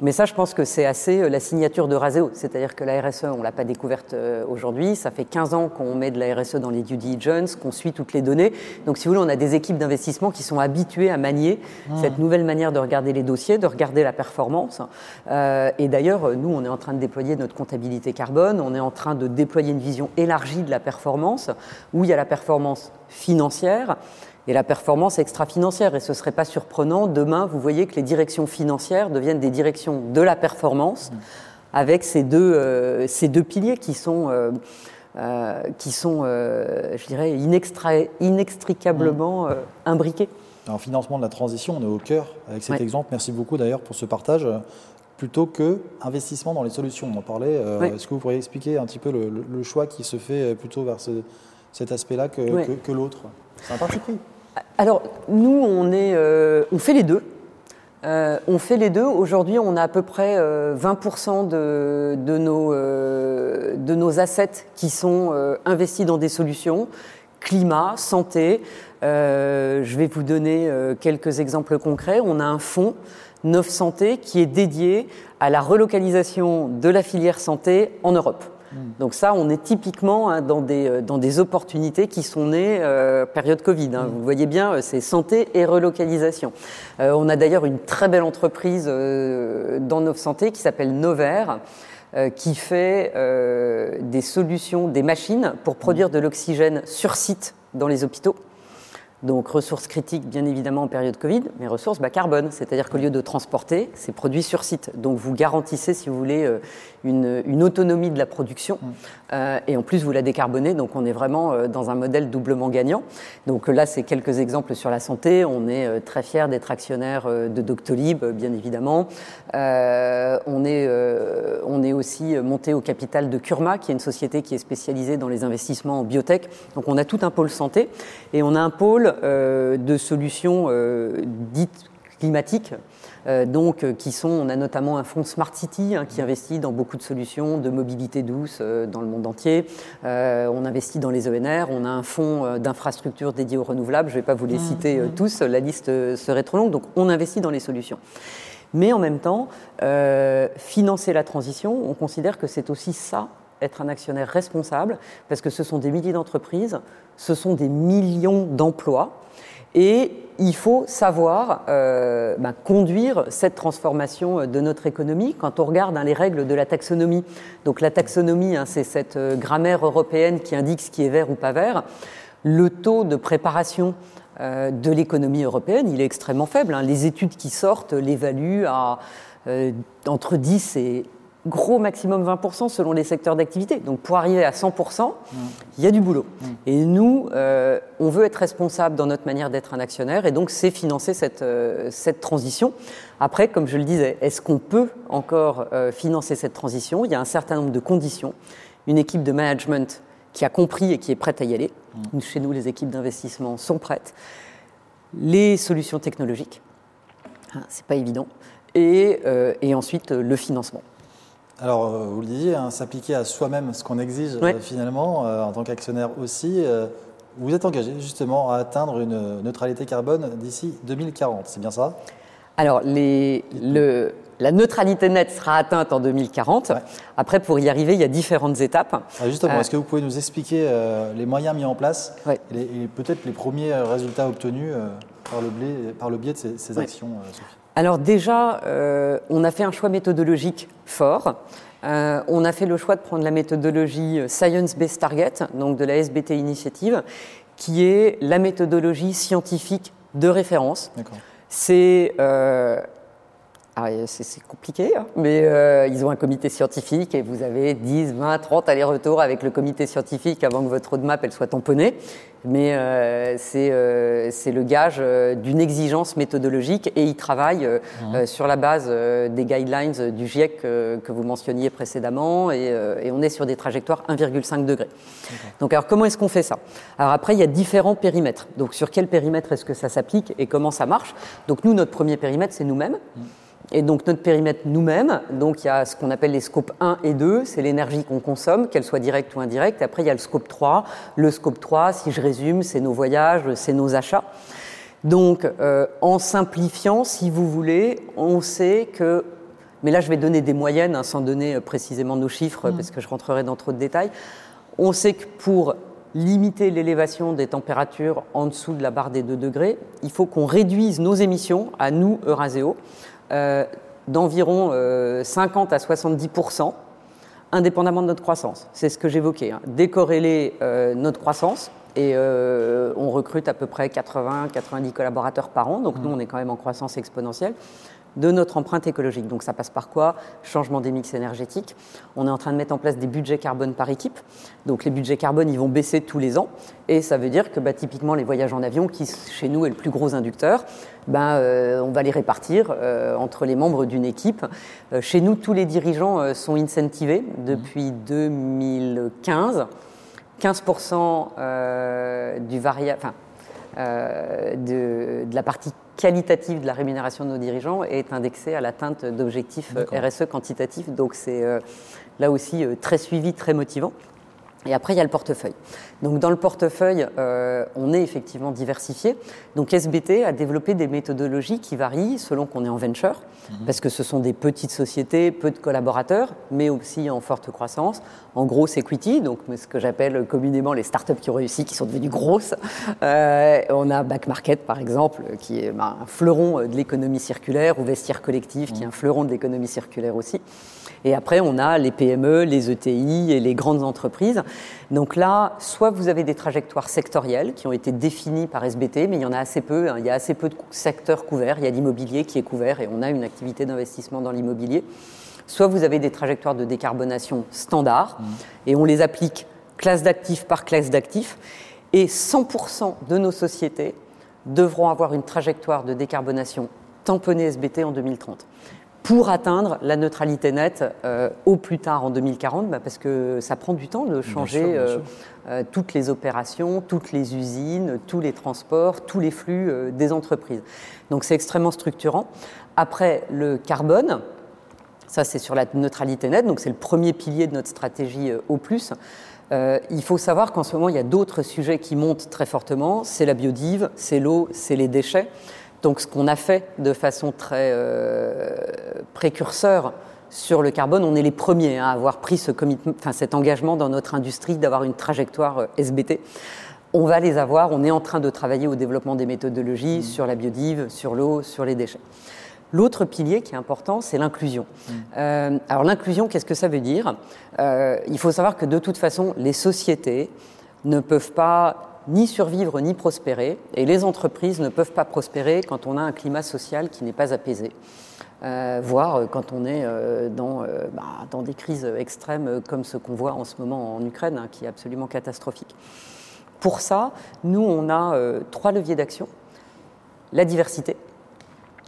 Mais ça, je pense que c'est assez euh, la signature de Raseo. C'est-à-dire que la RSE, on ne l'a pas découverte euh, aujourd'hui. Ça fait 15 ans qu'on met de la RSE dans les due diligence, qu'on suit toutes les données. Donc, si vous voulez, on a des équipes d'investissement qui sont habituées à manier mmh. cette nouvelle manière de regarder les dossiers, de regarder la performance. Euh, et d'ailleurs, nous, on est en train de déployer notre comptabilité carbone. On est en train de déployer une vision élargie de la performance, où il y a la performance financière, et la performance extra-financière. Et ce ne serait pas surprenant, demain, vous voyez que les directions financières deviennent des directions de la performance, avec ces deux, euh, ces deux piliers qui sont, euh, euh, qui sont je dirais, inextricablement imbriqués. En financement de la transition, on est au cœur avec cet exemple. Merci beaucoup d'ailleurs pour ce partage. Plutôt que investissement dans les solutions, on en parlait. Est-ce que vous pourriez expliquer un petit peu le, choix qui se fait plutôt vers cet aspect-là que, que, que l'autre? C'est un parti pris. Alors, nous, euh, on fait les deux. Euh, on fait les deux. Aujourd'hui, on a à peu près 20% euh, de, nos, de assets qui sont investis dans des solutions climat, santé. je vais vous donner quelques exemples concrets. On a un fonds Neuf Santé qui est dédié à la relocalisation de la filière santé en Europe. Mm. Donc ça, on est typiquement hein, dans, des, euh, dans des opportunités qui sont nées euh, période Covid. Hein. Mm. Vous voyez bien, euh, c'est santé et relocalisation. on a d'ailleurs une très belle entreprise dans nos santé qui s'appelle Nover. qui fait des solutions, des machines pour produire mm. de l'oxygène sur site dans les hôpitaux. Donc ressources critiques, bien évidemment, en période Covid, mais ressources bas carbone, c'est-à-dire qu'au lieu de transporter, c'est produit sur site. Donc vous garantissez, si vous voulez, euh, une, autonomie de la production, mm. euh, et en plus vous la décarbonez, donc on est vraiment euh, dans un modèle doublement gagnant. Donc là, c'est quelques exemples sur la santé. On est très fiers d'être actionnaire de Doctolib, bien évidemment. on, est, on est aussi monté au capital de Kurma, qui est une société qui est spécialisée dans les investissements en biotech. Donc on a tout un pôle santé, et on a un pôle euh, de solutions euh, dites climatiques. Euh, donc, qui sont, on a notamment un fonds Smart City hein, qui investit dans beaucoup de solutions de mobilité douce dans le monde entier. on investit dans les ENR. On a un fonds d'infrastructures dédié aux renouvelables. Je ne vais pas vous les mmh, citer mmh. tous, la liste serait trop longue. Donc, on investit dans les solutions. Mais en même temps, financer la transition, on considère que c'est aussi ça être un actionnaire responsable, parce que ce sont des milliers d'entreprises, ce sont des millions d'emplois, et il faut savoir euh, ben, conduire cette transformation de notre économie quand on regarde hein, les règles de la taxonomie. Donc la taxonomie, hein, c'est cette euh, grammaire européenne qui indique ce qui est vert ou pas vert. Le taux de préparation euh, de l'économie européenne, il est extrêmement faible. Hein. Les études qui sortent l'évaluent à entre 10 et gros maximum 20% selon les secteurs d'activité. Donc pour arriver à 100%, il y a du boulot. Et nous, euh, on veut être responsable dans notre manière d'être un actionnaire et donc c'est financer cette, euh, cette transition. Après, comme je le disais, est-ce qu'on peut encore euh, financer cette transition? Il y a un certain nombre de conditions. Une équipe de management qui a compris et qui est prête à y aller. Chez nous, les équipes d'investissement sont prêtes. Les solutions technologiques, hein, c'est pas évident. Et, et ensuite, le financement. Alors, euh, vous le disiez, hein, s'appliquer à soi-même ce qu'on exige euh, finalement, euh, en tant qu'actionnaire aussi. vous êtes engagé justement à atteindre une neutralité carbone d'ici 2040, c'est bien ça? Alors, la neutralité nette sera atteinte en 2040. Après, pour y arriver, il y a différentes étapes. Ah, justement, est-ce que vous pouvez nous expliquer les moyens mis en place et, peut-être les premiers résultats obtenus par, le biais, de ces, actions, Alors déjà, on a fait un choix méthodologique fort. on a fait le choix de prendre la méthodologie Science Based Target, donc de la SBT Initiative, qui est la méthodologie scientifique de référence. C'est c'est compliqué, hein. mais euh, ils ont un comité scientifique et vous avez 10, 20, 30 allers-retours avec le comité scientifique avant que votre roadmap elle soit tamponnée. Mais euh, euh, c'est le gage d'une exigence méthodologique et ils travaillent mmh. sur la base des guidelines du GIEC que vous mentionniez précédemment et, et, on est sur des trajectoires 1,5 degré. Donc alors comment est-ce qu'on fait ça? Alors après il y a différents périmètres. Donc sur quel périmètre est-ce que ça s'applique et comment ça marche? Donc nous notre premier périmètre c'est nous-mêmes. Mmh. Et donc notre périmètre nous-mêmes, donc il y a ce qu'on appelle les scopes 1 et 2, c'est l'énergie qu'on consomme, qu'elle soit directe ou indirecte. après il y a le scope 3. Le scope 3, si je résume, c'est nos voyages, c'est nos achats. Donc euh, en simplifiant, si vous voulez, on sait que, mais là je vais donner des moyennes hein, sans donner euh, précisément nos chiffres mmh. parce que je rentrerai dans trop de détails. On sait que pour limiter l'élévation des températures en dessous de la barre des 2 degrés, il faut qu'on réduise nos émissions à nous, Euraseo, d'environ 50 euh, à 70% indépendamment de notre croissance. C'est ce que j'évoquais. Hein. Décorréler euh, notre croissance, et on recrute à peu près 80-90 collaborateurs par an, donc mmh. nous on est quand même en croissance exponentielle de notre empreinte écologique. Donc ça passe par quoi? Changement des mix énergétiques. On est en train de mettre en place des budgets carbone par équipe. Donc les budgets carbone, ils vont baisser tous les ans. Et ça veut dire que bah, typiquement les voyages en avion, qui chez nous est le plus gros inducteur, ben, euh, on va les répartir euh, entre les membres d'une équipe. Euh, chez nous, tous les dirigeants sont incentivés depuis 2015. 15% du variable, enfin, de, de la partie qualitative de la rémunération de nos dirigeants est indexée à l'atteinte d'objectifs RSE quantitatifs. Donc c'est euh, là aussi euh, très suivi, très motivant. Et après, il y a le portefeuille. Donc, dans le portefeuille, euh, on est effectivement diversifié. Donc, SBT a développé des méthodologies qui varient selon qu'on est en venture, mhm. parce que ce sont des petites sociétés, peu de collaborateurs, mais aussi en forte croissance. En grosse equity, donc ce que j'appelle communément les startups qui ont réussi, qui sont devenues grosses. Euh, on a Back Market, par exemple, qui est ben, un fleuron de l'économie circulaire, ou Vestiaire Collectif, qui est un fleuron de l'économie circulaire aussi. Et après, on a les PME, les ETI et les grandes entreprises. Donc là, soit vous avez des trajectoires sectorielles qui ont été définies par SBT, mais il y en a assez peu. Hein. Il y a assez peu de secteurs couverts. Il y a l'immobilier qui est couvert et on a une activité d'investissement dans l'immobilier. Soit vous avez des trajectoires de décarbonation standard et on les applique classe d'actifs par classe d'actifs. Et 100% de nos sociétés devront avoir une trajectoire de décarbonation tamponnée SBT en 2030 pour atteindre la neutralité nette euh, au plus tard en 2040, bah, parce que ça prend du temps de changer euh, euh, toutes les opérations, toutes les usines, tous les transports, tous les flux des entreprises. Donc c'est extrêmement structurant. Après, le carbone, ça c'est sur la neutralité nette, donc c'est le premier pilier de notre stratégie au plus. il faut savoir qu'en ce moment, il y a d'autres sujets qui montent très fortement. C'est la biodive, c'est l'eau, c'est les déchets. Donc ce qu'on a fait de façon très euh, précurseur sur le carbone, on est les premiers à avoir pris ce enfin, cet engagement dans notre industrie d'avoir une trajectoire euh, SBT. On va les avoir, on est en train de travailler au développement des méthodologies mmh. sur la biodive, sur l'eau, sur les déchets. L'autre pilier qui est important, c'est l'inclusion. Mmh. Euh, alors l'inclusion, qu'est-ce que ça veut dire? Il faut savoir que de toute façon, les sociétés ne peuvent pas ni survivre ni prospérer, et les entreprises ne peuvent pas prospérer quand on a un climat social qui n'est pas apaisé. Euh, voire euh, quand on est euh, dans, bah, dans, des crises extrêmes comme ce qu'on voit en ce moment en Ukraine, hein, qui est absolument catastrophique. Pour ça, nous, on a trois leviers d'action. La diversité,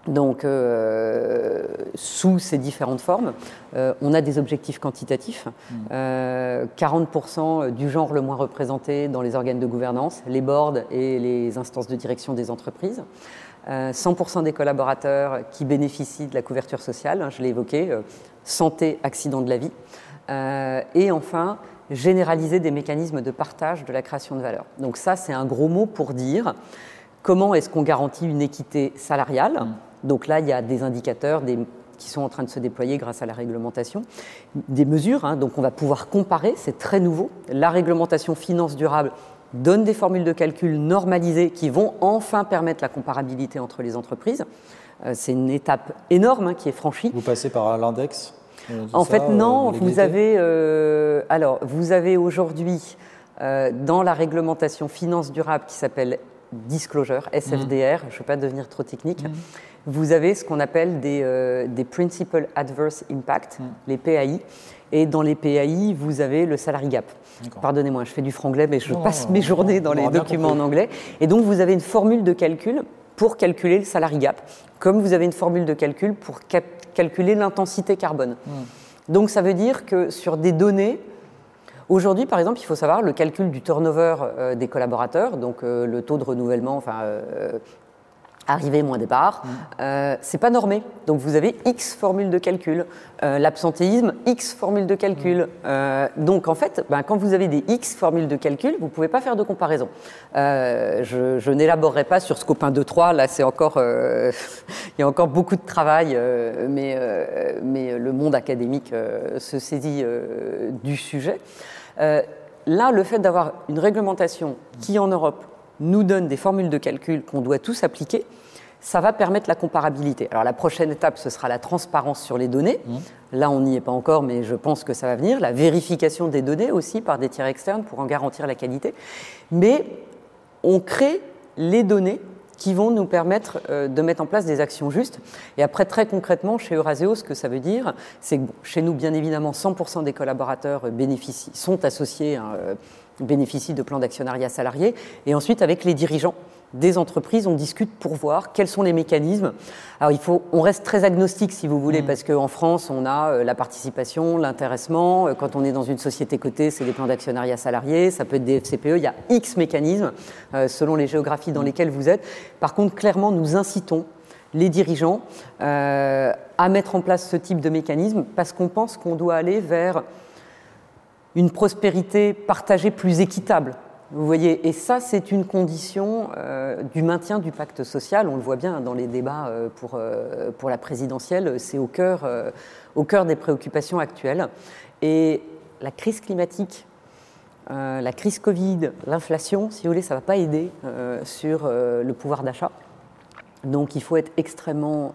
donc, euh, sous ces différentes formes, euh, on a des objectifs quantitatifs. 40% mmh. du genre le moins représenté dans les organes de gouvernance, les boards et les instances de direction des entreprises. 100% des collaborateurs qui bénéficient de la couverture sociale, hein, je l'ai évoqué, euh, santé, accident de la vie. et enfin, généraliser des mécanismes de partage de la création de valeur. Donc ça, c'est un gros mot pour dire comment est-ce qu'on garantit une équité salariale. Donc là, il y a des indicateurs qui sont en train de se déployer grâce à la réglementation, des mesures. Hein. donc on va pouvoir comparer, c'est très nouveau. La réglementation finance durable donne des formules de calcul normalisées qui vont enfin permettre la comparabilité entre les entreprises. c'est une étape énorme hein, qui est franchie. Vous passez par l'index En fait, non. vous avez, alors, vous avez aujourd'hui dans la réglementation finance durable qui s'appelle Disclosure, SFDR, mmh. je ne vais pas devenir trop technique, mmh. vous avez ce qu'on appelle des, des Principal Adverse Impact, mmh. les PAI. Et dans les PAI, vous avez le salary gap. Pardonnez-moi, je fais du franglais, mais je passe mes journées dans les documents en anglais. Et donc, vous avez une formule de calcul pour calculer le salary gap, comme vous avez une formule de calcul pour calculer l'intensité carbone. Donc, ça veut dire que sur des données, Aujourd'hui, par exemple, il faut savoir le calcul du turnover euh, des collaborateurs, donc euh, le taux de renouvellement, enfin, euh, arrivée moins départ, mm. euh, c'est pas normé. Donc vous avez X formules de calcul. L'absentéisme, X formules de calcul. Mm. Donc en fait, ben, quand vous avez des X formules de calcul, vous pouvez pas faire de comparaison. je, je n'élaborerai pas sur Scope 1, 2, 3. Là, c'est encore, [LAUGHS] il y a encore beaucoup de travail, mais, mais le monde académique se saisit du sujet. Là, le fait d'avoir une réglementation qui en Europe nous donne des formules de calcul qu'on doit tous appliquer, ça va permettre la comparabilité. Alors la prochaine étape, ce sera la transparence sur les données. Mmh. Là, on n'y est pas encore, mais je pense que ça va venir. La vérification des données aussi par des tiers externes pour en garantir la qualité. Mais on crée les données qui vont nous permettre euh, de mettre en place des actions justes. Et après, très concrètement, chez Euraseo, ce que ça veut dire, c'est que chez nous, bien évidemment, 100% des collaborateurs bénéficient, sont associés, hein, euh, bénéficient de plans d'actionnariat salarié. Et ensuite, avec les dirigeants, des entreprises, on discute pour voir quels sont les mécanismes. Alors il faut, on reste très agnostique si vous voulez, mm. parce qu'en France, on a euh, la participation, l'intéressement. Euh, quand on est dans une société cotée, c'est des plans d'actionnariat salarié, ça peut être des FCPE. Il y a X mécanismes euh, selon les géographies dans mm. lesquelles vous êtes. Par contre, clairement, nous incitons les dirigeants à mettre en place ce type de mécanisme parce qu'on pense qu'on doit aller vers une prospérité partagée plus équitable. Vous voyez, et ça, c'est une condition euh, du maintien du pacte social. On le voit bien dans les débats euh, pour, euh, pour la présidentielle, c'est au cœur, au cœur des préoccupations actuelles. Et la crise climatique, la crise Covid, l'inflation, si vous voulez, ça ne va pas aider sur le pouvoir d'achat. Donc il faut être extrêmement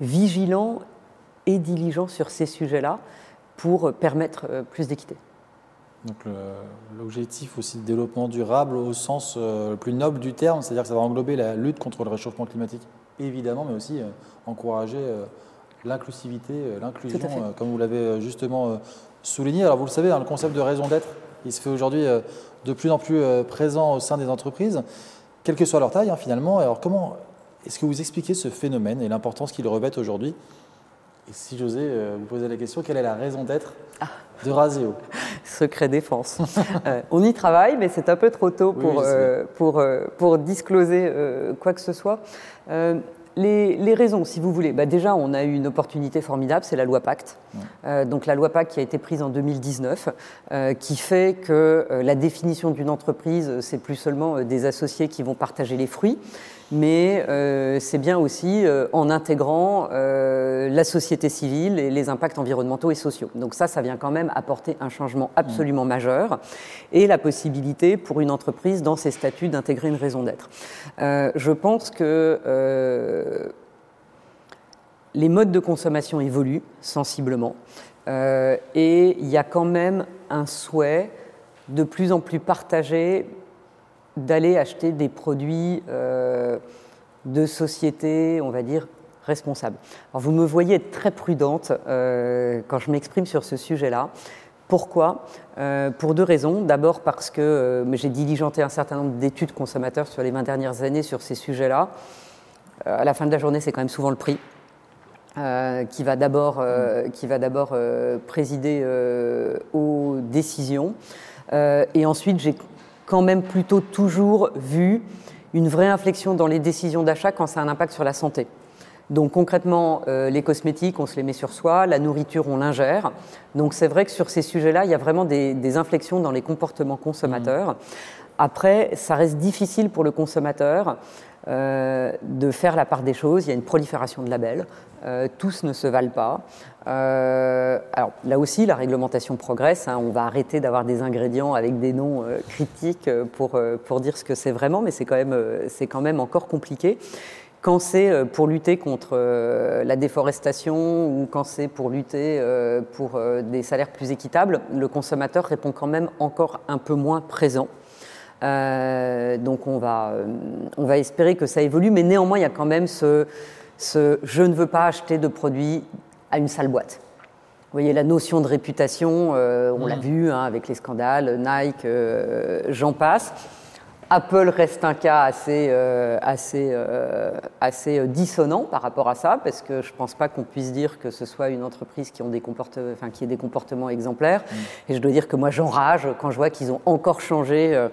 vigilant et diligent sur ces sujets-là pour permettre plus d'équité. Donc l'objectif aussi de développement durable au sens euh, le plus noble du terme, c'est-à-dire que ça va englober la lutte contre le réchauffement climatique, évidemment, mais aussi euh, encourager euh, l'inclusivité, l'inclusion, comme vous l'avez justement souligné. Alors vous le savez, hein, le concept de raison d'être, il se fait aujourd'hui de plus en plus présent au sein des entreprises, quelle que soit leur taille hein, finalement. Alors comment est-ce que vous expliquez ce phénomène et l'importance qu'il revêt aujourd'hui et si j'osais vous poser la question, quelle est la raison d'être ah. de Raseo [LAUGHS] secret défense. [LAUGHS] Euh, on y travaille, mais c'est un peu trop tôt pour, euh, pour, euh, pour discloser quoi que ce soit. Les, raisons, si vous voulez, bah déjà, on a eu une opportunité formidable, c'est la loi Pacte. donc la loi Pacte qui a été prise en 2019, qui fait que la définition d'une entreprise, c'est plus seulement des associés qui vont partager les fruits, mais euh, c'est bien aussi euh, en intégrant euh, la société civile et les impacts environnementaux et sociaux. Donc ça, ça vient quand même apporter un changement absolument majeur et la possibilité pour une entreprise dans ses statuts d'intégrer une raison d'être. je pense que les modes de consommation évoluent sensiblement et il y a quand même un souhait de plus en plus partagé d'aller acheter des produits euh, de société, on va dire, responsables. Alors vous me voyez être très prudente euh, quand je m'exprime sur ce sujet-là. Pourquoi? Euh, Pour deux raisons. D'abord parce que j'ai diligenté un certain nombre d'études consommateurs sur les 20 dernières années sur ces sujets-là. à la fin de la journée, c'est quand même souvent le prix. qui va d'abord présider aux décisions. et ensuite, j'ai quand même plutôt toujours vu une vraie inflexion dans les décisions d'achat quand ça a un impact sur la santé. Donc concrètement, euh, les cosmétiques, on se les met sur soi, la nourriture, on l'ingère. Donc c'est vrai que sur ces sujets-là, il y a vraiment des, inflexions dans les comportements consommateurs. Mmh. Après, ça reste difficile pour le consommateur euh, de faire la part des choses. Il y a une prolifération de labels. Euh, tous ne se valent pas. Euh, alors là aussi, la réglementation progresse. Hein. on va arrêter d'avoir des ingrédients avec des noms critiques pour, pour dire ce que c'est vraiment, mais c'est quand, même, encore compliqué. quand c'est pour lutter contre la déforestation ou quand c'est pour lutter pour des salaires plus équitables, le consommateur répond quand même encore un peu moins présent. donc on va, on espérer que ça évolue, mais néanmoins il y a quand même ce je ne veux pas acheter de produits à une sale boîte. Vous voyez, la notion de réputation, euh, on l'a mm. vu hein, avec les scandales, Nike, euh, j'en passe. Apple reste un cas assez, euh, assez, assez dissonant par rapport à ça, parce que je ne pense pas qu'on puisse dire que ce soit une entreprise qui, ont des enfin, qui ait des comportements exemplaires. Mm. Et je dois dire que moi, j'enrage quand je vois qu'ils ont encore changé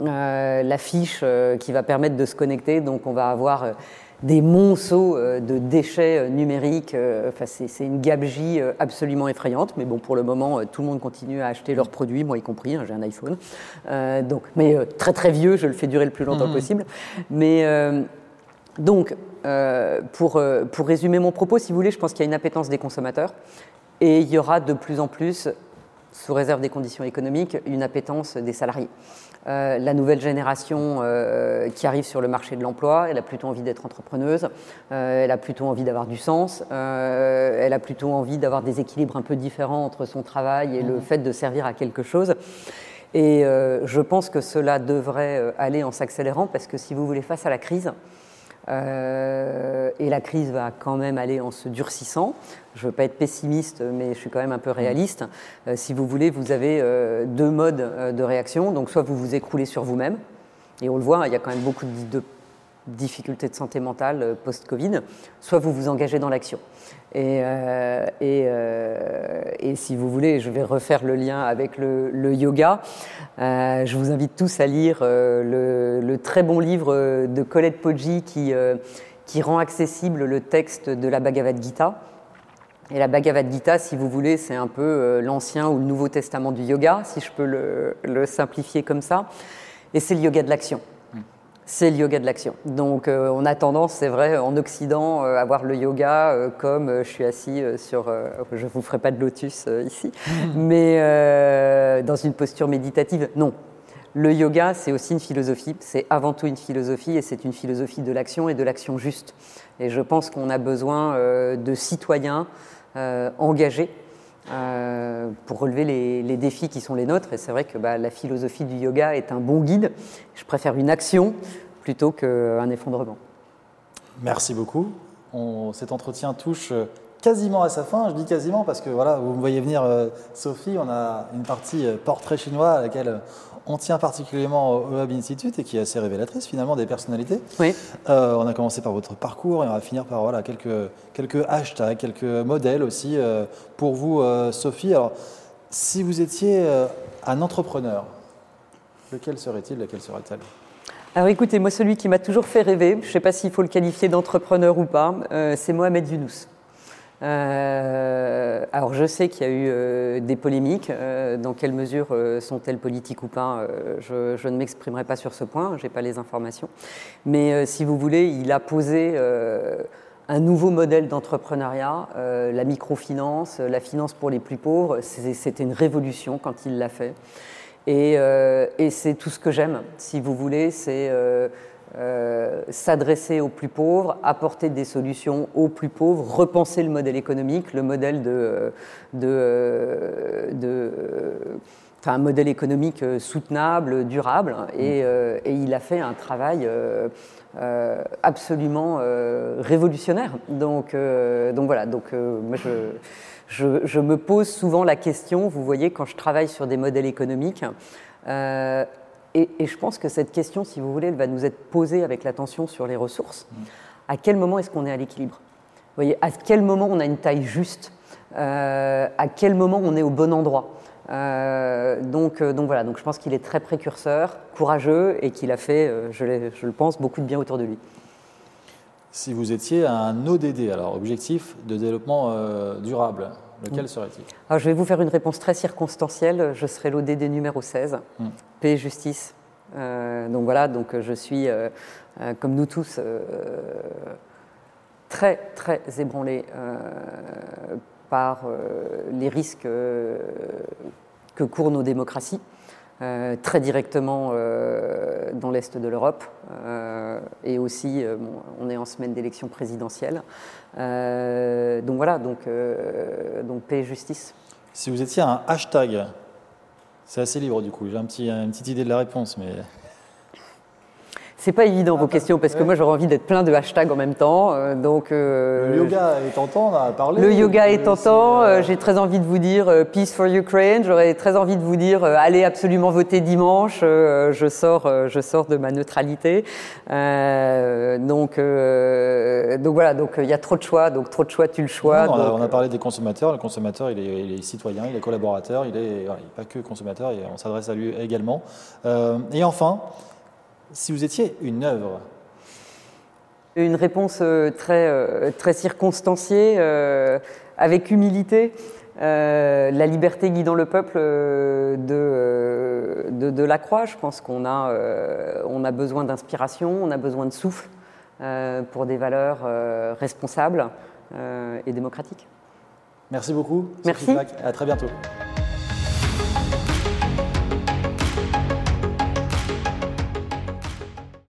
la fiche qui va permettre de se connecter. Donc, on va avoir des monceaux euh, de déchets euh, numériques. Euh, enfin, c'est une gabegie absolument effrayante. Mais bon, pour le moment, tout le monde continue à acheter leurs produits, moi y compris. Hein, j'ai un iPhone. donc, mais très très vieux, je le fais durer le plus longtemps mmh. possible. Mais donc, pour, pour résumer mon propos, si vous voulez, je pense qu'il y a une appétence des consommateurs. Et il y aura de plus en plus, sous réserve des conditions économiques, une appétence des salariés. Euh, la nouvelle génération euh, qui arrive sur le marché de l'emploi, elle a plutôt envie d'être entrepreneuse, euh, elle a plutôt envie d'avoir du sens, elle a plutôt envie d'avoir des équilibres un peu différents entre son travail et le mmh. fait de servir à quelque chose. Et je pense que cela devrait aller en s'accélérant parce que si vous voulez, face à la crise, euh, et la crise va quand même aller en se durcissant. Je ne veux pas être pessimiste, mais je suis quand même un peu réaliste. Euh, si vous voulez, vous avez euh, deux modes de réaction. Donc, soit vous vous écroulez sur vous-même, et on le voit, il y a quand même beaucoup de difficultés de santé mentale post-Covid, soit vous vous engagez dans l'action. Et, euh, euh, et, si vous voulez, je vais refaire le lien avec le, yoga. Euh, je vous invite tous à lire le, très bon livre de Colette Poggi qui, rend accessible le texte de la Bhagavad Gita. Et la Bhagavad Gita, si vous voulez, c'est un peu l'Ancien ou le Nouveau Testament du yoga, si je peux le simplifier comme ça. Et c'est le yoga de l'action c'est le yoga de l'action. Donc euh, on a tendance, c'est vrai, en Occident, euh, à voir le yoga euh, comme je suis assis sur, je ne vous ferai pas de lotus ici, [LAUGHS] mais dans une posture méditative. Non. Le yoga, c'est aussi une philosophie, c'est avant tout une philosophie et c'est une philosophie de l'action et de l'action juste. Et je pense qu'on a besoin de citoyens engagés pour relever les, défis qui sont les nôtres. Et c'est vrai que bah, la philosophie du yoga est un bon guide. Je préfère une action plutôt qu'un effondrement. Merci beaucoup. cet entretien touche quasiment à sa fin. Je dis quasiment parce que voilà, vous me voyez venir, euh, Sophie. On a une partie euh, portrait chinois à laquelle on tient particulièrement au Hub Institute et qui est assez révélatrice finalement des personnalités. Oui. Euh, on a commencé par votre parcours et on va finir par voilà, quelques, quelques hashtags, quelques modèles aussi pour vous, Sophie. Alors, si vous étiez un entrepreneur, lequel serait-il, laquelle serait-elle? Alors écoutez, moi celui qui m'a toujours fait rêver, je ne sais pas s'il faut le qualifier d'entrepreneur ou pas, euh, c'est Mohamed Younous. Euh, alors je sais qu'il y a eu euh, des polémiques, dans quelle mesure sont-elles politiques ou pas, je, ne m'exprimerai pas sur ce point, je n'ai pas les informations. Mais si vous voulez, il a posé un nouveau modèle d'entrepreneuriat, la microfinance, la finance pour les plus pauvres, c'était une révolution quand il l'a fait. Euh, et, c'est tout ce que j'aime, si vous voulez, c'est euh, euh, s'adresser aux plus pauvres, apporter des solutions aux plus pauvres, repenser le modèle économique, le modèle de, un modèle économique soutenable, durable, et, il a fait un travail absolument révolutionnaire. Donc, donc voilà, donc moi je je, me pose souvent la question, vous voyez, quand je travaille sur des modèles économiques, euh, et, je pense que cette question, si vous voulez, elle va nous être posée avec l'attention sur les ressources. À quel moment est-ce qu'on est à l'équilibre? Vous voyez, à quel moment on a une taille juste? Euh, À quel moment on est au bon endroit? Euh, donc, donc voilà, donc je pense qu'il est très précurseur, courageux et qu'il a fait, je, je, le pense, beaucoup de bien autour de lui. Si vous étiez un ODD, alors objectif de développement durable, Lequel serait-il? Alors, Je vais vous faire une réponse très circonstancielle. Je serai l'ODD numéro 16, hmm. Paix et justice. Euh, donc voilà, donc je suis, euh, euh, comme nous tous, très, très ébranlé par les risques que courent nos démocraties. très directement dans l'Est de l'Europe. et aussi, on est en semaine d'élection présidentielle. donc voilà, donc, donc paix et justice. Si vous étiez un hashtag, c'est assez libre du coup, j'ai un petit, une petite idée de la réponse, mais... C'est pas évident vos questions parce que moi j'aurais envie d'être plein de hashtags en même temps. Euh, donc euh, le yoga est tentant, on a parlé. Le yoga est tentant. Euh, j'ai très envie de vous dire peace for Ukraine. J'aurais très envie de vous dire allez absolument voter dimanche. je sors, je sors de ma neutralité. donc donc voilà. Donc il y a trop de choix. Donc trop de choix, tu le choix. on, a, parlé des consommateurs. Le consommateur, il est, il est citoyen, il est collaborateur, il est, pas que consommateur. Et on s'adresse à lui également. et enfin. Si vous étiez une œuvre Une réponse euh, très, euh, très circonstanciée, euh, avec humilité. la liberté guidant le peuple de, de, la croix. Je pense qu'on a, on a besoin d'inspiration, on a besoin de souffle pour des valeurs responsables et démocratiques. Merci beaucoup. Merci. À très bientôt.